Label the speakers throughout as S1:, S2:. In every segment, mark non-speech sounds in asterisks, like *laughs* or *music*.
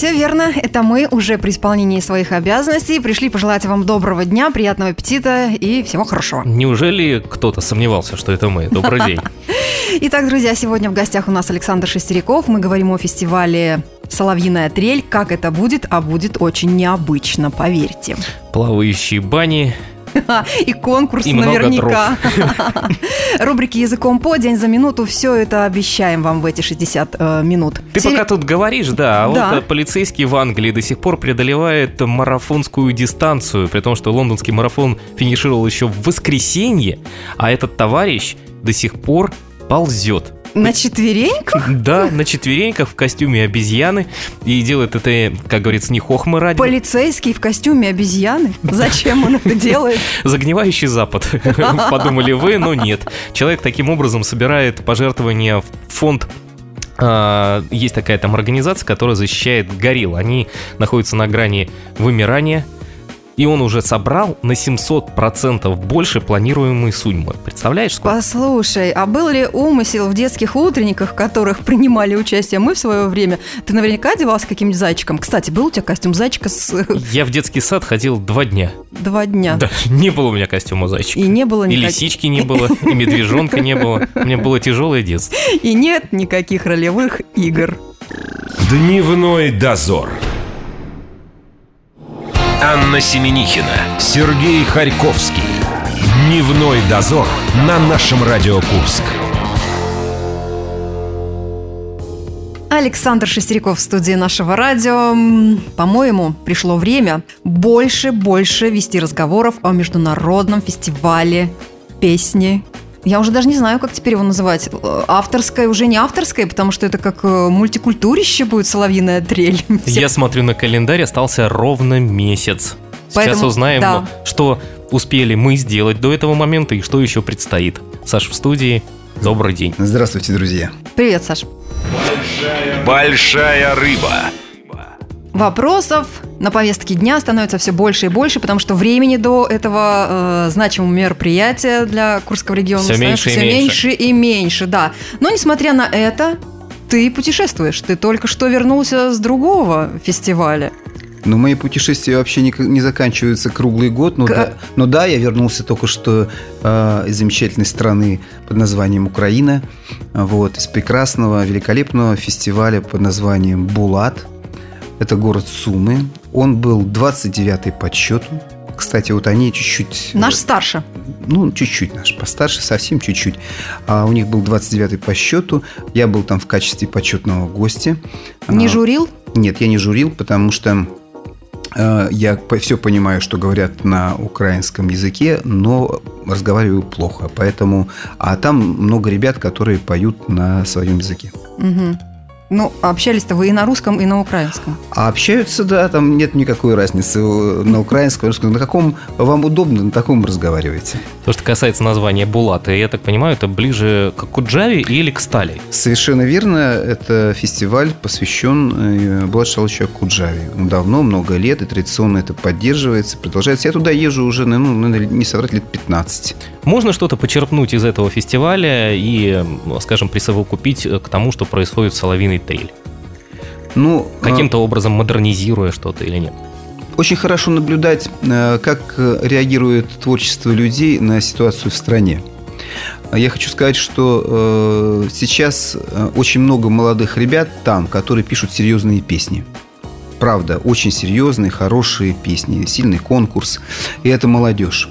S1: Все верно, это мы уже при исполнении своих обязанностей пришли пожелать вам доброго дня, приятного аппетита и всего хорошего.
S2: Неужели кто-то сомневался, что это мы? Добрый день. *laughs*
S1: Итак, друзья, сегодня в гостях у нас Александр Шестеряков. Мы говорим о фестивале «Соловьиная трель». Как это будет? А будет очень необычно, поверьте.
S2: Плавающие бани, *laughs*
S1: И конкурс
S2: И
S1: наверняка. *laughs* Рубрики «Языком по», «День за минуту» – все это обещаем вам в эти 60 э, минут.
S2: Ты
S1: Сери-
S2: пока тут говоришь, да, а
S1: Да.
S2: вот э, полицейский в Англии до сих пор преодолевает марафонскую дистанцию, при том, что лондонский марафон финишировал еще в воскресенье, а этот товарищ до сих пор ползет.
S1: На четвереньках?
S2: Да, на четвереньках в костюме обезьяны и делает это, как говорится, не хохмы ради.
S1: Полицейский в костюме обезьяны? Зачем он это делает?
S2: Загнивающий Запад, *laughs* подумали вы, но нет. Человек таким образом собирает пожертвования в фонд а, есть такая там организация, которая защищает горилл. Они находятся на грани вымирания. И он уже собрал на 700% больше планируемой суммы. Представляешь, сколько?
S1: Послушай, а был ли умысел в детских утренниках, в которых *laughs* принимали участие мы в свое время? Ты наверняка одевался каким-нибудь зайчиком. Кстати, был у тебя костюм зайчика с *laughs*
S2: Я в детский сад ходил два дня.
S1: два дня?
S2: Да, *laughs* не было у меня костюма зайчика.
S1: И не было
S2: И
S1: никаких...
S2: лисички не было, и медвежонка не было. У меня было тяжелое детство.
S1: И нет никаких ролевых игр.
S3: Дневной дозор. Анна Семенихина, Сергей Харьковский. Дневной дозор на нашем Радио Курск.
S1: Александр Шестеряков в студии нашего радио. По-моему, пришло время больше-больше вести разговоров о международном фестивале песни. Я уже даже не знаю, как теперь его называть. Авторское, уже не авторское, потому что это как э, мультикультурище будет соловьиная трель. *laughs*
S2: Я смотрю на календарь, остался ровно месяц. Сейчас
S1: Поэтому,
S2: узнаем,
S1: да.
S2: что успели мы сделать до этого момента и что еще предстоит. Саш в студии. Добрый день.
S4: Здравствуйте, друзья.
S1: Привет, Саш.
S3: Большая рыба.
S1: Вопросов на повестке дня становится все больше и больше, потому что времени до этого э, значимого мероприятия для Курского региона становится
S2: меньше и меньше.
S1: меньше и меньше, да. Но несмотря на это, ты путешествуешь. Ты только что вернулся с другого фестиваля.
S4: Но мои путешествия вообще не, не заканчиваются круглый год. Но,
S1: К-
S4: да, но да, я вернулся только что э, из замечательной страны под названием Украина. Вот, из прекрасного, великолепного фестиваля под названием Булат. Это город Сумы. Он был 29-й по счету. Кстати, вот они чуть-чуть...
S1: Наш старше.
S4: ну, чуть-чуть наш, постарше, совсем чуть-чуть. А у них был 29-й по счету. Я был там в качестве почетного гостя.
S1: Не
S4: А,
S1: журил?
S4: Нет, я не журил, потому что э, я все понимаю, что говорят на украинском языке, но разговариваю плохо. Поэтому, а там много ребят, которые поют на своем языке.
S1: Мгм. Ну, общались-то вы и на русском, и на украинском.
S4: А общаются, да, там нет никакой разницы э, на украинском, русском. На каком вам удобно, на таком разговариваете.
S2: То, что касается названия Булата, я так понимаю, это ближе к Куджаве или к Стали?
S4: Совершенно верно, это фестиваль посвящен э, Булат Шалычу Акуджаве. Он давно, много лет, и традиционно это поддерживается, продолжается. Я туда езжу уже, ну, наверное, не соврать, лет 15.
S2: Можно что-то почерпнуть из этого фестиваля и, скажем, присовокупить э, к тому, что происходит в Соловиной трель?
S4: Ну,
S2: Каким-то образом модернизируя что-то или нет?
S4: Очень хорошо наблюдать, э, как э, реагирует творчество людей на ситуацию в стране. Я хочу сказать, что э, сейчас э, очень много молодых ребят там, которые пишут серьезные песни. Правда, очень серьезные, хорошие песни, сильный конкурс. И это молодежь.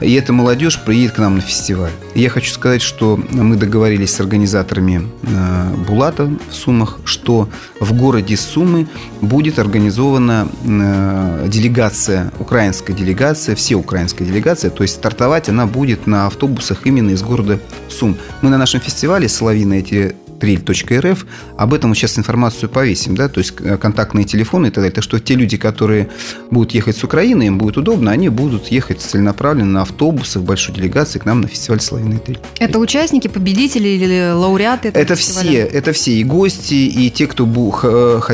S4: И эта молодежь приедет к нам на фестиваль. Я хочу сказать, что мы договорились с организаторами э, Булата в Сумах, что в городе Сумы будет организована э, делегация, украинская делегация, все украинская делегация, то есть стартовать она будет на автобусах именно из города Сум. Мы на нашем фестивале «Соловиная тре- трель.рф. Об этом мы сейчас информацию повесим, да, то есть э, контактные телефоны и так далее. Так что те люди, которые будут ехать с Украины, им будет удобно, они будут ехать целенаправленно на автобусах большой делегации к нам на фестиваль «Соловиный трель».
S1: Это участники, победители или лауреаты?
S4: Это фестиваля? все, это все и гости, и те, кто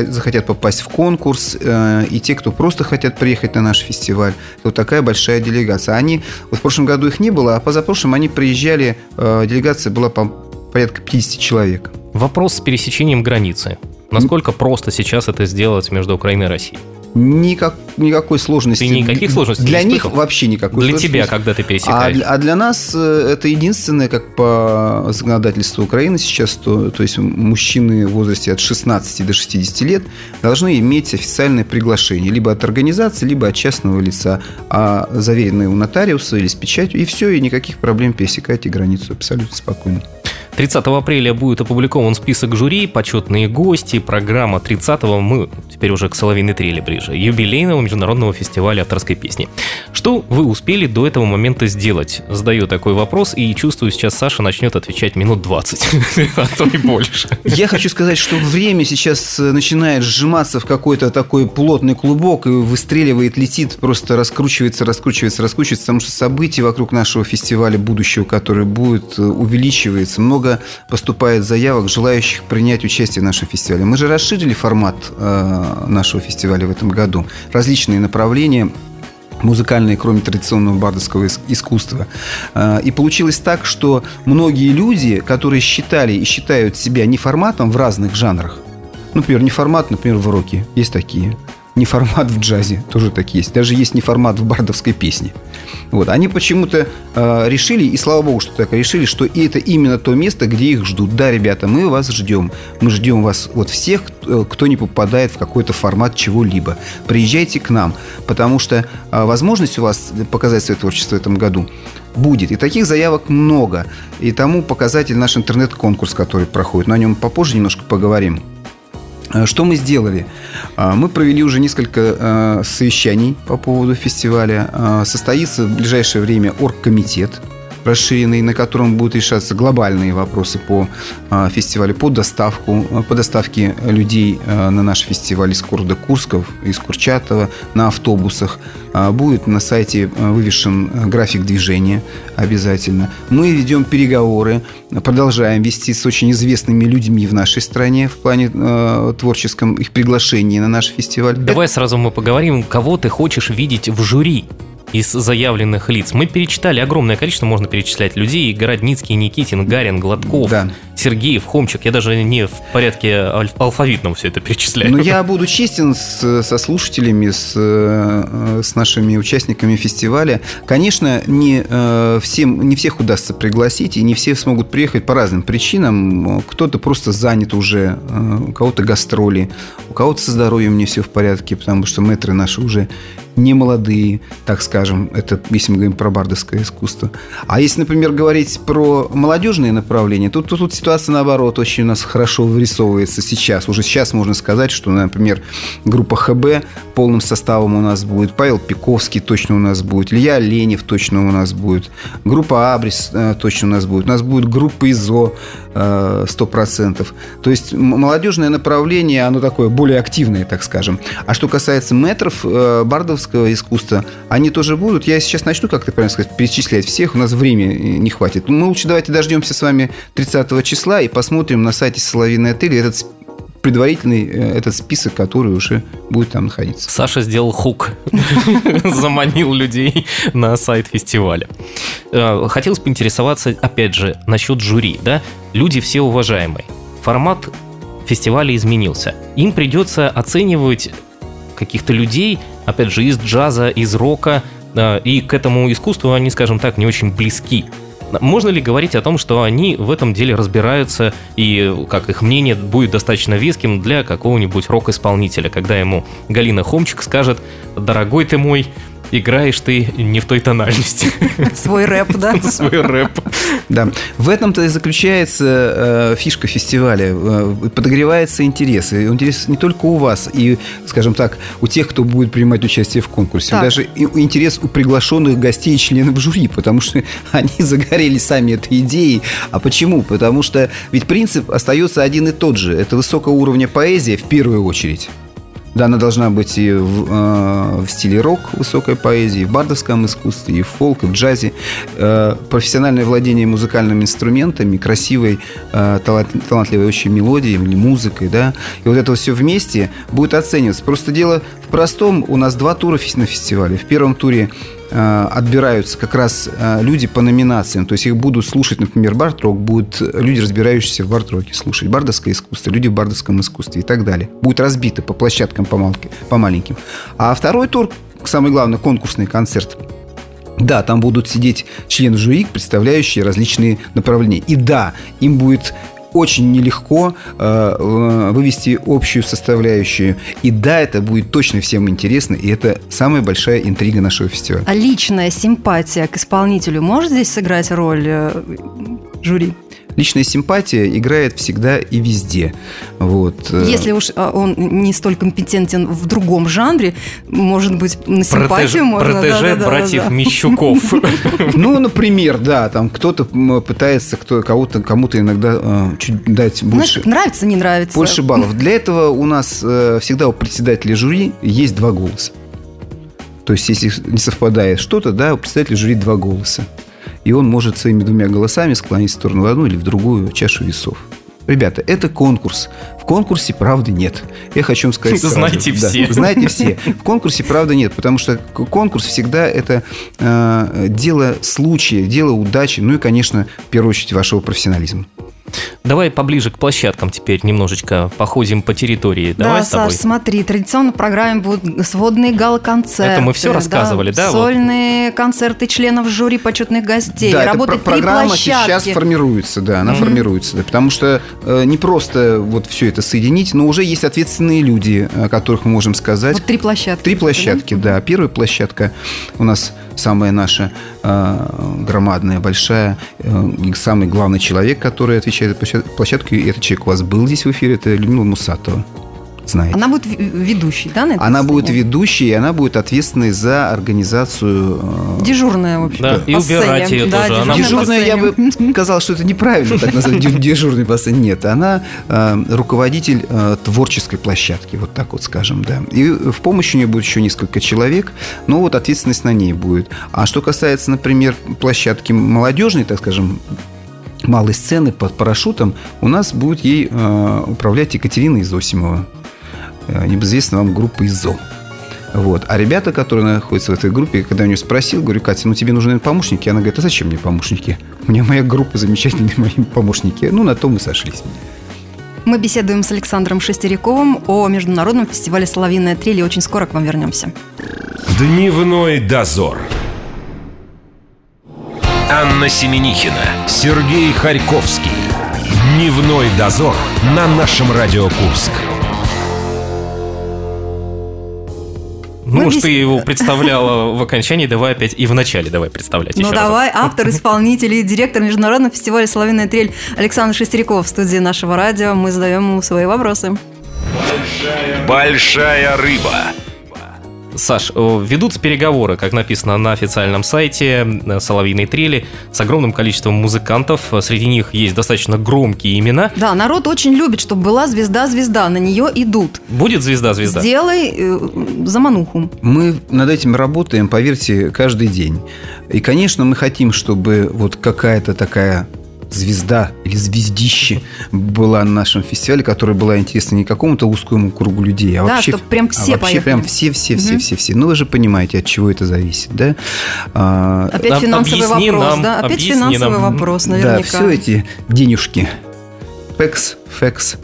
S4: захотят попасть в конкурс, э, и те, кто просто хотят приехать на наш фестиваль. Вот такая большая делегация. Они, вот в прошлом году их не было, а позапрошлом они приезжали, э, делегация была по порядка 50 человек.
S2: Вопрос с пересечением границы. Насколько просто сейчас это сделать между Украиной и Россией?
S4: Никак, никакой сложности.
S2: Ты никаких сложностей
S4: Для них вообще никакой
S2: Для тебя, когда ты пересекаешь.
S4: А, а для нас э, это единственное, как по законодательству Украины сейчас, то, то есть мужчины в возрасте от 16 до 60 лет должны иметь официальное приглашение либо от организации, либо от частного лица, а заверенное у нотариуса или с печатью, и все, и никаких проблем пересекайте границу абсолютно спокойно.
S2: 30 апреля будет опубликован список жюри, почетные гости, программа 30-го, мы теперь уже к «Соловейной трели» ближе, юбилейного международного фестиваля авторской песни. Что вы успели до этого момента сделать? Задаю такой вопрос и чувствую, сейчас Саша начнет отвечать минут 20, *laughs* а то и больше.
S4: Я хочу сказать, что время сейчас начинает сжиматься в какой-то такой плотный клубок и выстреливает, летит, просто раскручивается, раскручивается, раскручивается, потому что события вокруг нашего фестиваля будущего, который будет, увеличивается. Много много поступает заявок, желающих принять участие в нашем фестивале. Мы же расширили формат э, нашего фестиваля в этом году. Различные направления музыкальные, кроме традиционного бардовского искусства. Э, и получилось так, что многие люди, которые считали и считают себя не форматом в разных жанрах, например, не формат, например, в роке, есть такие, не формат в джазе, тоже так есть. Даже есть не формат в бардовской песне. Вот. Они почему-то э, решили, и слава богу, что так решили, что это именно то место, где их ждут. Да, ребята, мы вас ждем. Мы ждем вас вот всех, э, кто не попадает в какой-то формат чего-либо. Приезжайте к нам, потому что э, возможность у вас показать свое творчество в этом году будет. И таких заявок много. И тому показатель наш интернет-конкурс, который проходит. Но о нем попозже немножко поговорим. Э, что мы сделали? Э, мы провели уже несколько э, совещаний по поводу фестиваля. Состоится в ближайшее время оргкомитет расширенный, на котором будут решаться глобальные вопросы по фестивалю, по доставку, по доставке людей на наш фестиваль из города Курсков, из Курчатова на автобусах. Будет на сайте вывешен график движения обязательно. Мы ведем переговоры, продолжаем вести с очень известными людьми в нашей стране в плане творческом их приглашения на наш фестиваль.
S2: Давай сразу мы поговорим, кого ты хочешь видеть в жюри из заявленных лиц. Мы перечитали огромное количество, можно перечислять людей. Городницкий, Никитин, Гарин, Гладков, да. Сергеев, Хомчик. Я даже не в порядке аль- алфавитном все это перечисляю.
S4: Но я *laughs* буду честен с, со слушателями, с, э, с нашими участниками фестиваля. Конечно, не, э, всем, не всех удастся пригласить, и не все смогут приехать по разным причинам. Кто-то просто занят уже, э, у кого-то гастроли, кого-то со здоровьем не все в порядке, потому что метры наши уже не молодые, так скажем, это если мы говорим про бардовское искусство. А если, например, говорить про молодежные направления, тут, тут, тут ситуация наоборот очень у нас хорошо вырисовывается сейчас. Уже сейчас можно сказать, что, например, группа ХБ полным составом у нас будет, Павел Пиковский точно у нас будет, Илья Ленев точно у нас будет, группа Абрис э, точно у нас будет, у нас будет группа ИЗО 100%. То есть молодежное направление, оно такое более активное, так скажем. А что касается метров, э, бардовского искусства, они тоже будут. Я сейчас начну, как ты правильно сказать, перечислять всех. У нас времени не хватит. Мы лучше давайте дождемся с вами 30 числа и посмотрим на сайте Соловиной отель этот предварительный э, этот список, который уже будет там находиться.
S2: Саша сделал хук, *laughs* заманил людей на сайт фестиваля. Э, хотелось поинтересоваться, опять же, насчет жюри. Да? Люди все уважаемые. Формат фестиваля изменился. Им придется оценивать каких-то людей, опять же, из джаза, из рока, и к этому искусству они, скажем так, не очень близки. Можно ли говорить о том, что они в этом деле разбираются и как их мнение будет достаточно веским для какого-нибудь рок-исполнителя, когда ему Галина Хомчик скажет, дорогой ты мой, играешь ты не в той тональности.
S1: Свой рэп, да? *laughs*
S2: Свой рэп.
S4: Да. В этом-то и заключается э, фишка фестиваля. Э, подогревается интерес. И интерес не только у вас, и, скажем так, у тех, кто будет принимать участие в конкурсе.
S1: Так.
S4: Даже и интерес у приглашенных гостей и членов жюри, потому что *laughs* они загорели сами этой идеей. А почему? Потому что ведь принцип остается один и тот же. Это высокого уровня поэзия в первую очередь. Да, она должна быть и в, э, в стиле рок, высокой поэзии, и в бардовском искусстве, и в фолк, и в джазе. Э, профессиональное владение музыкальными инструментами, красивой, э, талант- талантливой очень мелодией или музыкой, да. И вот это все вместе будет оцениваться. Просто дело в простом. У нас два тура на фестивале. В первом туре отбираются как раз э, люди по номинациям. То есть их будут слушать, например, бард-рок, будут люди, разбирающиеся в бард-роке, слушать бардовское искусство, люди в бардовском искусстве и так далее. Будет разбито по площадкам по, малки- по маленьким. А второй тур, самый главный, конкурсный концерт, да, там будут сидеть члены жюри, представляющие различные направления. И да, им будет очень нелегко э, э, вывести общую составляющую. И да, это будет точно всем интересно, и это самая большая интрига нашего фестиваля.
S1: А личная симпатия к исполнителю может здесь сыграть роль э, жюри?
S4: Личная симпатия играет всегда и везде. Вот. э,
S1: Если уж а, он не столь компетентен в другом жанре, может быть, на симпатию
S2: Протеже,
S1: можно.
S2: протеже
S1: Да-да-да-да-да.
S2: братьев Мищуков. *laughs*
S4: Ну, например, да, там кто-то пытается кто, кого-то, кому-то иногда э, чуть дать больше,
S1: нравится, не нравится.
S4: больше баллов. Для этого у нас э, всегда у председателя жюри есть два голоса. То есть, если не совпадает что-то, да, у председателя жюри два голоса. И он может своими двумя голосами склонить в сторону в одну или в другую чашу весов. Ребята, это конкурс. В конкурсе правды нет. Я хочу вам сказать сразу.
S2: Знаете
S4: Да,
S2: все.
S4: знаете все. В конкурсе правды нет, потому что конкурс всегда это э, дело случая, дело удачи, ну и, конечно, в первую очередь, вашего профессионализма.
S2: Давай поближе к площадкам теперь немножечко походим по территории. Давай
S1: да,
S2: с тобой.
S1: Саш, смотри, традиционно в программе будут сводные гала-концерты.
S2: Это мы всё рассказывали, да, вот?
S1: Сольные концерты членов жюри, почетных гостей.
S4: Да,
S1: Работает
S4: про-
S1: три
S4: программа
S1: площадки.
S4: сейчас формируется, да, она формируется, да, потому что э, не просто вот все это соединить, но уже есть ответственные люди, о которых мы можем сказать.
S1: Вот три площадки.
S4: Три площадки, да. Первая площадка у нас самая наша э, громадная, большая, э, и самый главный человек, который отвечает за площад- площадку, и этот человек у вас был здесь в эфире, это Людмила Мусатова. Знаете.
S1: Она будет ведущей, да, на этой
S4: Она будет
S1: сцене?
S4: ведущей, и она будет ответственной за организацию э,
S1: Дежурная, в общем.
S2: Да, и
S1: по
S2: убирать ее
S1: Да,
S2: тоже. Она
S1: дежурная
S4: Дежурная,
S1: по
S4: я бы сказал, что это неправильно так назвать дежурный бассейн. Нет, она э, руководитель э, творческой площадки, вот так вот скажем, да. И в помощь у нее будет еще несколько человек, но вот ответственность на ней будет. А что касается, например, площадки молодежной, так скажем, малой сцены под парашютом, у нас будет ей э, управлять Екатерина Изосимова, э, небезызвестная вам группа ИЗО. Вот. А ребята, которые находятся в этой группе, когда я у нее спросил, говорю, Катя, ну тебе нужны помощники? Она говорит, а зачем мне помощники? У меня моя группа замечательные *laughs* мои помощники. Ну, на том мы сошлись.
S1: Мы беседуем с Александром Шестеряковым о международном фестивале «Соловьиная трель» и очень скоро к вам вернемся.
S3: Дневной дозор. Анна Семенихина, Сергей Харьковский. Дневной дозор на нашем Радио Курск.
S2: Ну,
S1: Мы
S2: уж ты его представляла в окончании, давай опять и в начале давай представлять
S1: Ну давай, автор, исполнитель и директор международного фестиваля «Соловьиная трель» Александр Шестеряков в студии нашего радио. Мы задаем ему свои вопросы.
S3: Большая рыба.
S2: Саш, э, ведутся переговоры, как написано на официальном сайте э, «Соловьиной трели», с огромным количеством музыкантов. Среди них есть достаточно громкие имена.
S1: Да, народ очень любит, чтобы была звезда-звезда, на нее идут.
S2: Будет звезда-звезда?
S1: Сделай э, замануху.
S4: Мы над этим работаем, поверьте, каждый день. И, конечно, мы хотим, чтобы вот какая-то такая звезда или звездище была на нашем фестивале, которая была интересна не какому-то узкому кругу людей, а
S1: Да,
S4: вообще...
S1: прям все
S4: а вообще
S1: поехали.
S4: прям все, все, все, все, все. Ну, вы же понимаете, от чего это зависит, да? А,
S1: Опять
S2: Об-
S1: финансовый вопрос,
S2: нам,
S1: да? Опять финансовый
S2: нам.
S1: вопрос,
S4: Да,
S1: наверняка.
S4: все эти денежки. Пекс, фекс,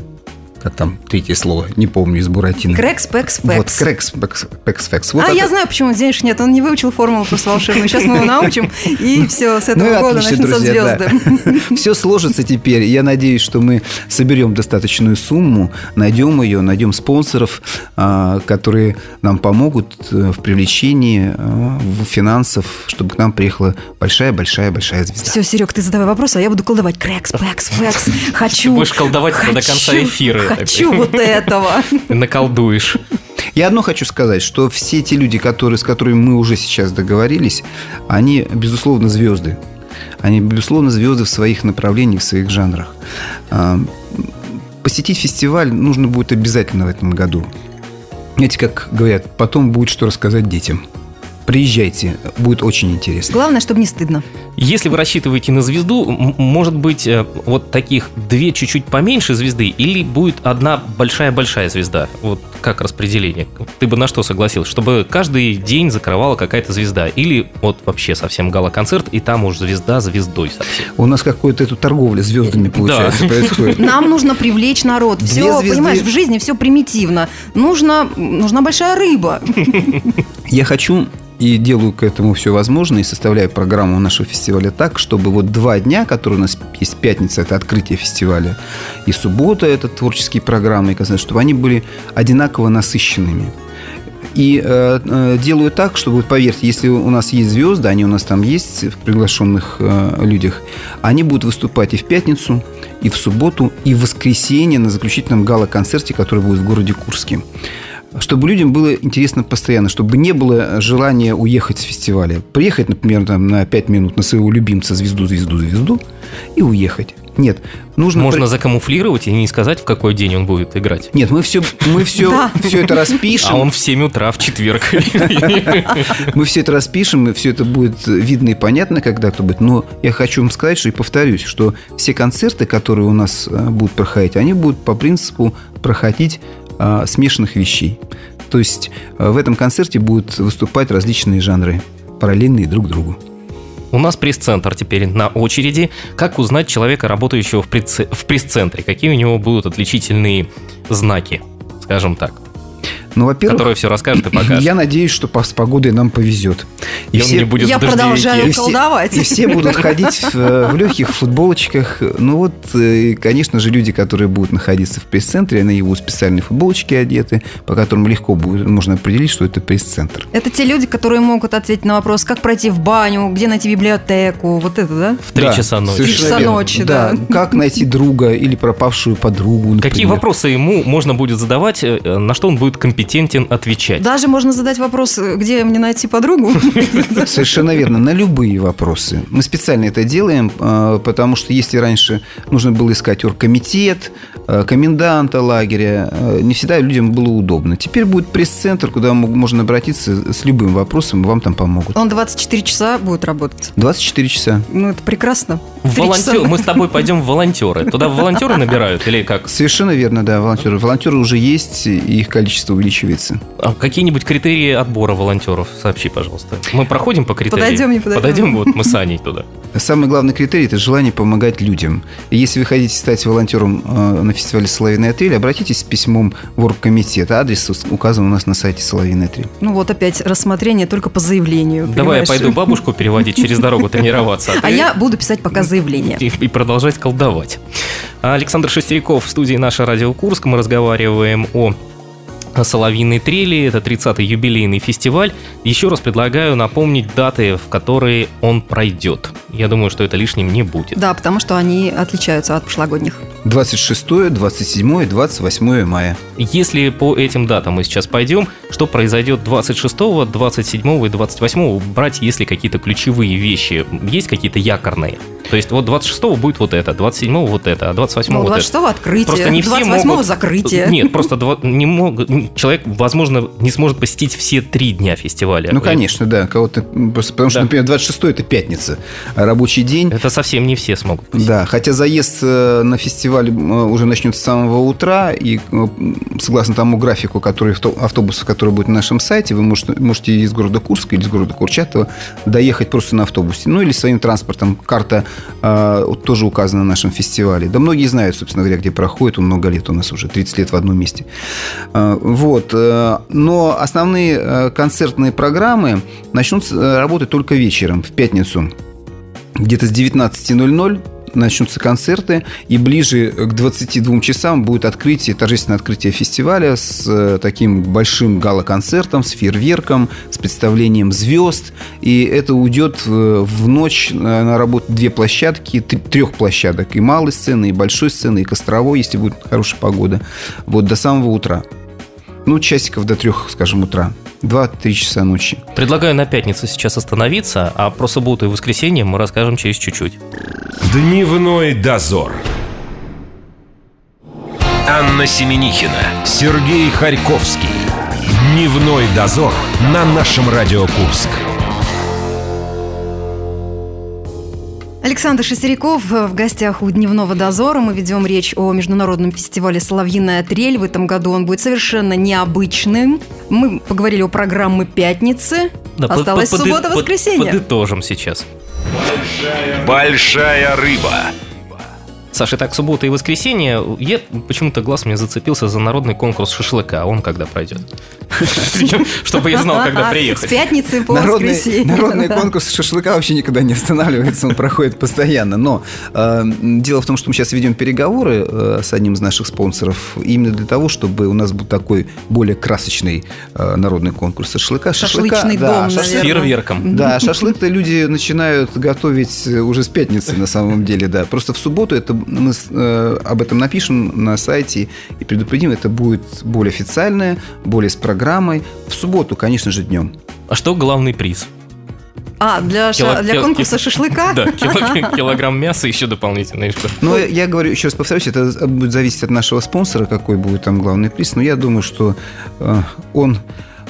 S4: как там третье слово, не помню, из Буратино.
S1: Крекс, пекс, фекс.
S4: Вот, крекс, пекс, пекс, фекс. Вот
S1: а,
S4: это-
S1: я знаю, почему денег нет. Он не выучил формулу просто волшебную. Сейчас мы его научим, и все, с этого
S4: Ну
S1: года
S4: отлично,
S1: начнутся
S4: друзья, да.
S1: звезды. *laughs*
S4: Все сложится теперь. Я надеюсь, что мы соберем достаточную сумму, найдем ее, найдем спонсоров, а, которые нам помогут э, в привлечении в финансов, чтобы к нам приехала большая-большая-большая звезда.
S1: Все, Серег, ты задавай вопрос, а я буду колдовать. Крекс, пекс, фекс. *laughs* Хочу.
S2: Будешь колдовать до конца
S1: хочу,
S2: эфира.
S1: Хочу вот этого. *laughs*
S2: Наколдуешь.
S4: Я одно хочу сказать, что все те люди, которые, с которыми мы уже сейчас договорились, они, безусловно, звезды. Они, безусловно, звезды в своих направлениях, в своих жанрах. А, Посетить фестиваль нужно будет обязательно в этом году. Знаете, как говорят, потом будет что рассказать детям. Приезжайте, будет очень интересно.
S1: Главное, чтобы не стыдно.
S2: Если вы рассчитываете на звезду, может быть, э, вот таких две чуть-чуть поменьше звезды, или будет одна большая-большая звезда? Вот как распределение? Ты бы на что согласился? Чтобы каждый день закрывала какая-то звезда? Или вот вообще совсем гала-концерт, и там уж звезда звездой совсем?
S4: У нас какая-то эту торговля звездами, получается, происходит. *laughs*
S1: Нам нужно привлечь народ.
S4: Две
S1: Все,
S4: звезды.
S1: понимаешь, в жизни все примитивно. Нужно, нужна большая рыба.
S4: Я хочу и делаю к этому все возможное, и составляю программу нашего фестиваля так, чтобы вот два дня, которые у нас есть пятница, это открытие фестиваля, и суббота, это творческие программы, чтобы они были одинаково насыщенными. И э, э, делаю так, чтобы, поверьте, если у нас есть звезды, они у нас там есть в приглашенных э, людях, они будут выступать и в пятницу, и в субботу, и в воскресенье на заключительном гала-концерте, который будет в городе Курске чтобы людям было интересно постоянно, чтобы не было желания уехать с фестиваля. Приехать, например, там, на 5 минут на своего любимца звезду, звезду, звезду и уехать. Нет, нужно...
S2: Можно
S4: при-
S2: закамуфлировать и не сказать, в какой день он будет играть.
S4: Нет, мы все, мы все, все это распишем.
S2: А он в 7 утра в четверг. *laughs*
S4: Мы все это распишем, и все это будет видно и понятно, когда кто будет. Но я хочу вам сказать, что и повторюсь, что все концерты, которые у нас э, будут проходить, они будут по принципу проходить э, смешанных вещей. То есть э, в этом концерте будут выступать различные жанры, параллельные друг другу.
S2: У нас пресс-центр теперь на очереди. Как узнать человека, работающего в пресс-центре? Какие у него будут отличительные знаки, скажем так,
S4: Ну, во-первых,
S2: которые все расскажет и покажет?
S4: я надеюсь, что по- с погодой нам повезет.
S2: И он не будет
S1: Я
S2: в дождевике.
S1: продолжаю
S4: и все,
S1: колдовать.
S4: и все будут ходить в, э, в легких футболочках. Ну вот, э, и, конечно же, люди, которые будут находиться в пресс-центре, они будут в специальные футболочки одеты, по которым легко будет, можно определить, что это пресс-центр.
S1: Это те люди, которые могут ответить на вопрос, как пройти в баню, где найти библиотеку, вот это, да?
S2: В 3
S4: Да,
S2: часа ночи.
S4: совершенно
S1: часа
S4: верно.
S1: ночи, да.
S4: Как найти друга или пропавшую подругу,
S2: Какие
S4: например.
S2: вопросы ему можно будет задавать, э, на что он будет компетентен отвечать?
S1: Даже можно задать вопрос, где мне найти подругу. *laughs*
S4: Совершенно верно, на любые вопросы. Мы специально это делаем, э, потому что если раньше нужно было искать оргкомитет, э, коменданта лагеря, э, не всегда людям было удобно. Теперь будет пресс-центр, куда можно обратиться с любым вопросом, вам там помогут.
S1: Он 24 часа будет работать.
S4: 24 часа.
S1: Ну, это прекрасно.
S2: Волонтер-
S1: часа.
S2: Мы с тобой *laughs* пойдем в волонтеры. Туда волонтеры набирают или как?
S4: Совершенно верно, да, волонтеры. Волонтеры уже есть, их количество увеличивается.
S2: А какие-нибудь критерии отбора волонтеров? Сообщи, пожалуйста. Мы проходим по критериям?
S1: Подойдем, не подойдем?
S2: Подойдем, вот мы с Аней туда.
S4: Самый главный критерий – это желание помогать людям. И если вы хотите стать волонтером э, на фестивале «Соловьиная трель», обратитесь с письмом в оргкомитет. Адрес указан у нас на сайте «Соловьиная трель».
S1: Ну вот опять рассмотрение только по заявлению.
S2: Давай я
S1: понимаешь?
S2: пойду бабушку переводить через дорогу, тренироваться.
S1: А
S2: ты-
S1: я буду писать пока *laughs* заявление.
S2: и, и продолжать колдовать. А Александр Шестеряков в студии «Наша Радио Курск». Мы разговариваем о Соловьиной трели, это 30-й юбилейный фестиваль. Еще раз предлагаю напомнить даты, в которые он пройдет. Я думаю, что это лишним не будет.
S1: Да, потому что они отличаются от прошлогодних.
S4: 26, 27 и 28 мая.
S2: Если по этим датам мы сейчас пойдем, что произойдет 26, 27 и 28, брать, если какие-то ключевые вещи, есть какие-то якорные. То есть вот 26 будет вот это, 27 вот это, а 28
S1: Ну,
S2: вот это.
S1: 26 открытие,
S2: Просто не все
S1: 28
S2: могут...
S1: закрытие. *laughs*
S2: Нет, просто два- не могут... человек, возможно, не сможет посетить все три дня фестиваля.
S4: Ну, конечно, да. Кого-то, просто потому что,
S2: Да.
S4: например, 26 это пятница, рабочий день.
S2: Это совсем не все смогут. посетить.
S4: Да, хотя заезд э, на фестиваль фестиваль э, уже начнется с самого утра, и э, согласно тому графику, который автобусов, который будет на нашем сайте, вы можете, можете из города Курска или из города Курчатова доехать просто на автобусе, ну или своим транспортом. Карта э, тоже указана на нашем фестивале. Да многие знают, собственно говоря, где проходит, он много лет у нас уже, 30 лет в одном месте. Э, вот. Но основные концертные программы начнут работать только вечером, в пятницу где-то с 19.00 начнутся концерты, и ближе к 22 часам будет открытие, торжественное открытие фестиваля с э, таким большим гала-концертом, с фейерверком, с представлением звезд. И это уйдет в ночь на работу две площадки, трех площадок, и малой сцены, и большой сцены, и костровой, если будет хорошая погода, вот до самого утра. Ну, часиков до трех, скажем, утра. 2-3 часа ночи.
S2: Предлагаю на пятницу сейчас остановиться, а про субботу и воскресенье мы расскажем через чуть-чуть.
S3: Дневной дозор. Анна Семенихина, Сергей Харьковский. Дневной дозор на нашем Радио Курск.
S1: Александр Шестеряков в гостях у Дневного дозора. Мы ведем речь о международном фестивале «Соловьиная трель». В этом году он будет совершенно необычным. Мы поговорили о программе «Пятницы». Да, Осталась под, суббота-воскресенье.
S2: Под, подытожим сейчас.
S3: Большая, Большая рыба.
S2: Саша, так, суббота и воскресенье. Я почему-то глаз мне зацепился за народный конкурс шашлыка. А он когда пройдет? Чтобы я знал, когда приехать.
S1: С пятницы по воскресенье.
S4: Народный конкурс шашлыка вообще никогда не останавливается, он проходит постоянно. Но э, дело в том, что мы сейчас ведем переговоры э, с одним из наших спонсоров именно для того, чтобы у нас был такой более красочный э, народный конкурс шашлыка.
S1: Шашлычный дом,
S2: С фейерверком.
S4: Да, шашлык-то люди начинают готовить уже с пятницы на самом деле, да. Просто в субботу это мы э, об этом напишем на сайте и предупредим, это будет более официальное, более с программой. В субботу, конечно же, днем.
S2: А что главный приз?
S1: А, для, Кило, ша, для конкурса кил, шашлыка? *laughs*
S2: Да, кило, *laughs* килограмм мяса еще дополнительно. Что?
S4: Ну, я говорю, еще раз повторюсь, это будет зависеть от нашего спонсора, какой будет там главный приз. Но я думаю, что э, он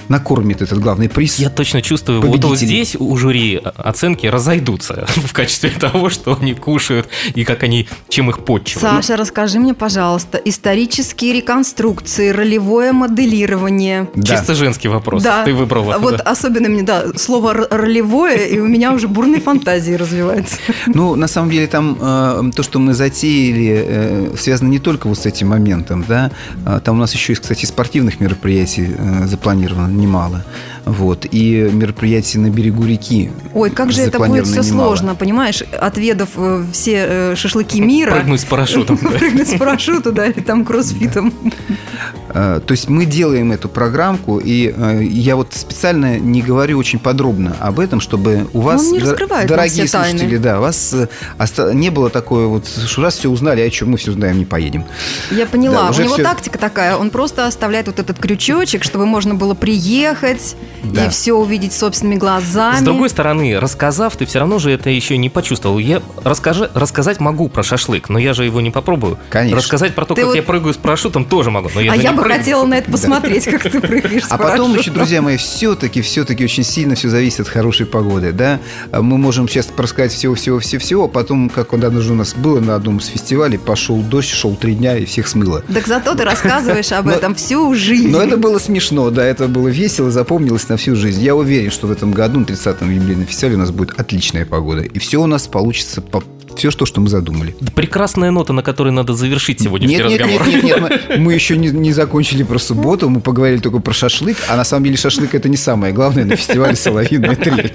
S4: накормит этот главный приз.
S2: Я точно чувствую, вот, вот здесь у жюри оценки разойдутся *laughs* в качестве того, что они кушают и как они, чем их подчивают.
S1: Саша, расскажи мне, пожалуйста, исторические реконструкции, ролевое моделирование.
S2: Да. Чисто женский вопрос. Да. Ты выбрала.
S1: Вот да. особенно мне, да, слово ролевое, и у меня уже бурные фантазии развиваются. *laughs*
S4: Ну, на самом деле, там э, то, что мы затеяли, э, связано не только вот с этим моментом, да. А там у нас еще, кстати, спортивных мероприятий э, запланировано немало. Вот. И мероприятия на берегу реки.
S1: Ой, как же это будет все немало. сложно, понимаешь? Отведав э, все э, шашлыки мира.
S2: Прыгнуть с парашютом. *laughs*
S1: Прыгнуть с парашютом, да, или там кроссфитом.
S4: А, то есть мы делаем эту программку, и э, я вот специально не говорю очень подробно об этом, чтобы у вас, дорогие слушатели, да, у вас не было такое вот, что раз все узнали, а что мы все знаем, не поедем.
S1: Я поняла. У него тактика такая, он просто оставляет вот этот крючочек, чтобы можно было приехать, да. и все увидеть собственными глазами.
S2: С другой стороны, рассказав, ты все равно же это еще не почувствовал. Я расскажи, рассказать могу про шашлык, но я же его не попробую.
S4: Конечно.
S2: Рассказать про то, ты как вот... я прыгаю с парашютом, тоже могу. Но
S1: я а я бы прыгаю. хотела на это *laughs* посмотреть, как ты прыгаешь
S4: А потом еще, друзья мои, все-таки, все-таки очень сильно все зависит от хорошей погоды, да. Мы можем сейчас рассказать всего-всего-всего, а потом, как однажды у нас было на одном из фестивалей, пошел дождь, шел три дня и всех смыло.
S1: Так зато ты рассказываешь *laughs* об этом всю жизнь.
S4: Но это было смешно, да, это было весело, запомнилось на всю жизнь. Я уверен, что в этом году, на 30-м юбилейном фестивале, у нас будет отличная погода. И все у нас получится по все то, что мы задумали.
S2: Прекрасная нота, на которой надо завершить сегодняшний
S4: нет,
S2: разговор.
S4: Нет, нет, нет, *laughs* нет. Мы, мы еще не, не закончили про субботу, мы поговорили только про шашлык, а на самом деле шашлык это не самое главное на фестивале «Соловьиная трель».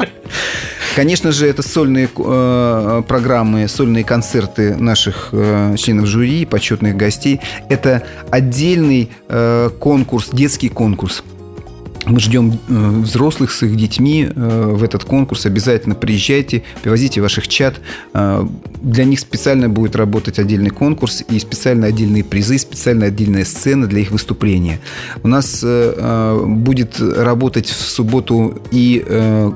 S4: Конечно же, это сольные э, программы, сольные концерты наших э, членов жюри, почетных гостей. Это отдельный э, конкурс, детский конкурс мы ждем э, взрослых с их детьми э, в этот конкурс. Обязательно приезжайте, привозите ваших чат. Э, для них специально будет работать отдельный конкурс и специально отдельные призы, специально отдельная сцена для их выступления. У нас будет работать в субботу и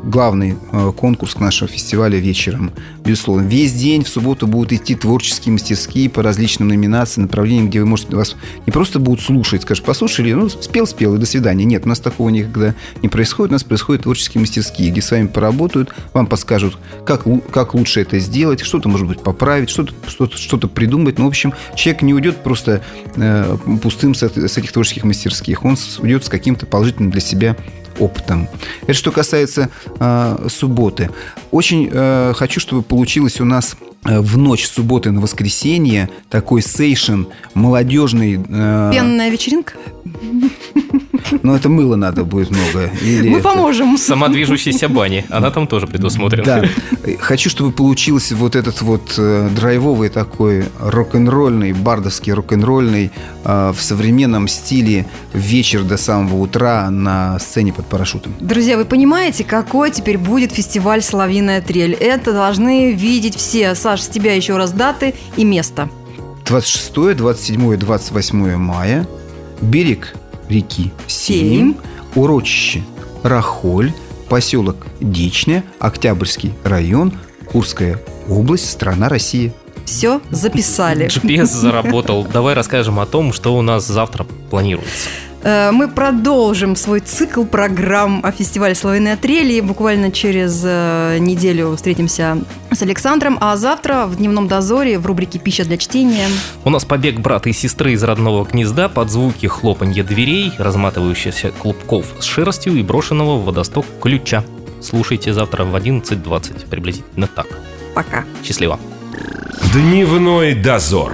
S4: главный конкурс нашего фестиваля вечером. Безусловно, весь день в субботу будут идти творческие мастерские по различным номинациям, направлениям, где вы можете вас не просто будут слушать, скажешь, послушали, ну, спел-спел и до свидания. Нет, у нас такого никогда не происходит. У нас происходят творческие мастерские, где с вами поработают, вам подскажут, как, как лучше это сделать, что-то, может быть, поправить, что-то что что придумать. Ну, в общем, человек не уйдет просто э, пустым с, с этих творческих мастерских. Он уйдет с каким-то положительным для себя опытом. Это что касается э, субботы. Очень э, хочу, чтобы получилось у нас э, в ночь субботы на воскресенье такой сейшен молодежный.
S1: Э, Пенная вечеринка? *laughs*
S4: Но это мыло надо будет много.
S1: Или Мы это... поможем.
S2: Самодвижущейся бани. Она там тоже предусмотрена.
S4: Да. Хочу, чтобы получился вот этот вот э, драйвовый такой рок-н-ролльный, бардовский рок-н-ролльный э, в современном стиле вечер до самого утра на сцене под парашютом.
S1: Друзья, вы понимаете, какой теперь будет фестиваль «Соловьиная трель»? Это должны видеть все. Саш, с тебя еще раз даты и место.
S4: 26, 27, 28 мая. Берег реки Сейм, урочище Рахоль, поселок Дичня, Октябрьский район, Курская область, страна Россия.
S1: Все записали.
S2: GPS заработал. Давай расскажем о том, что у нас завтра планируется.
S1: Э, мы продолжим свой цикл программ о фестивале «Славяные трели». Буквально через э, неделю встретимся с Александром. А завтра в «Дневном дозоре» в рубрике «Пища для чтения».
S2: У нас побег брата и сестры из родного гнезда под звуки хлопанья дверей, разматывающихся клубков с шерстью и брошенного в водосток ключа. Слушайте завтра в 11.20, приблизительно так.
S1: Пока.
S2: Счастливо.
S3: Дневной дозор.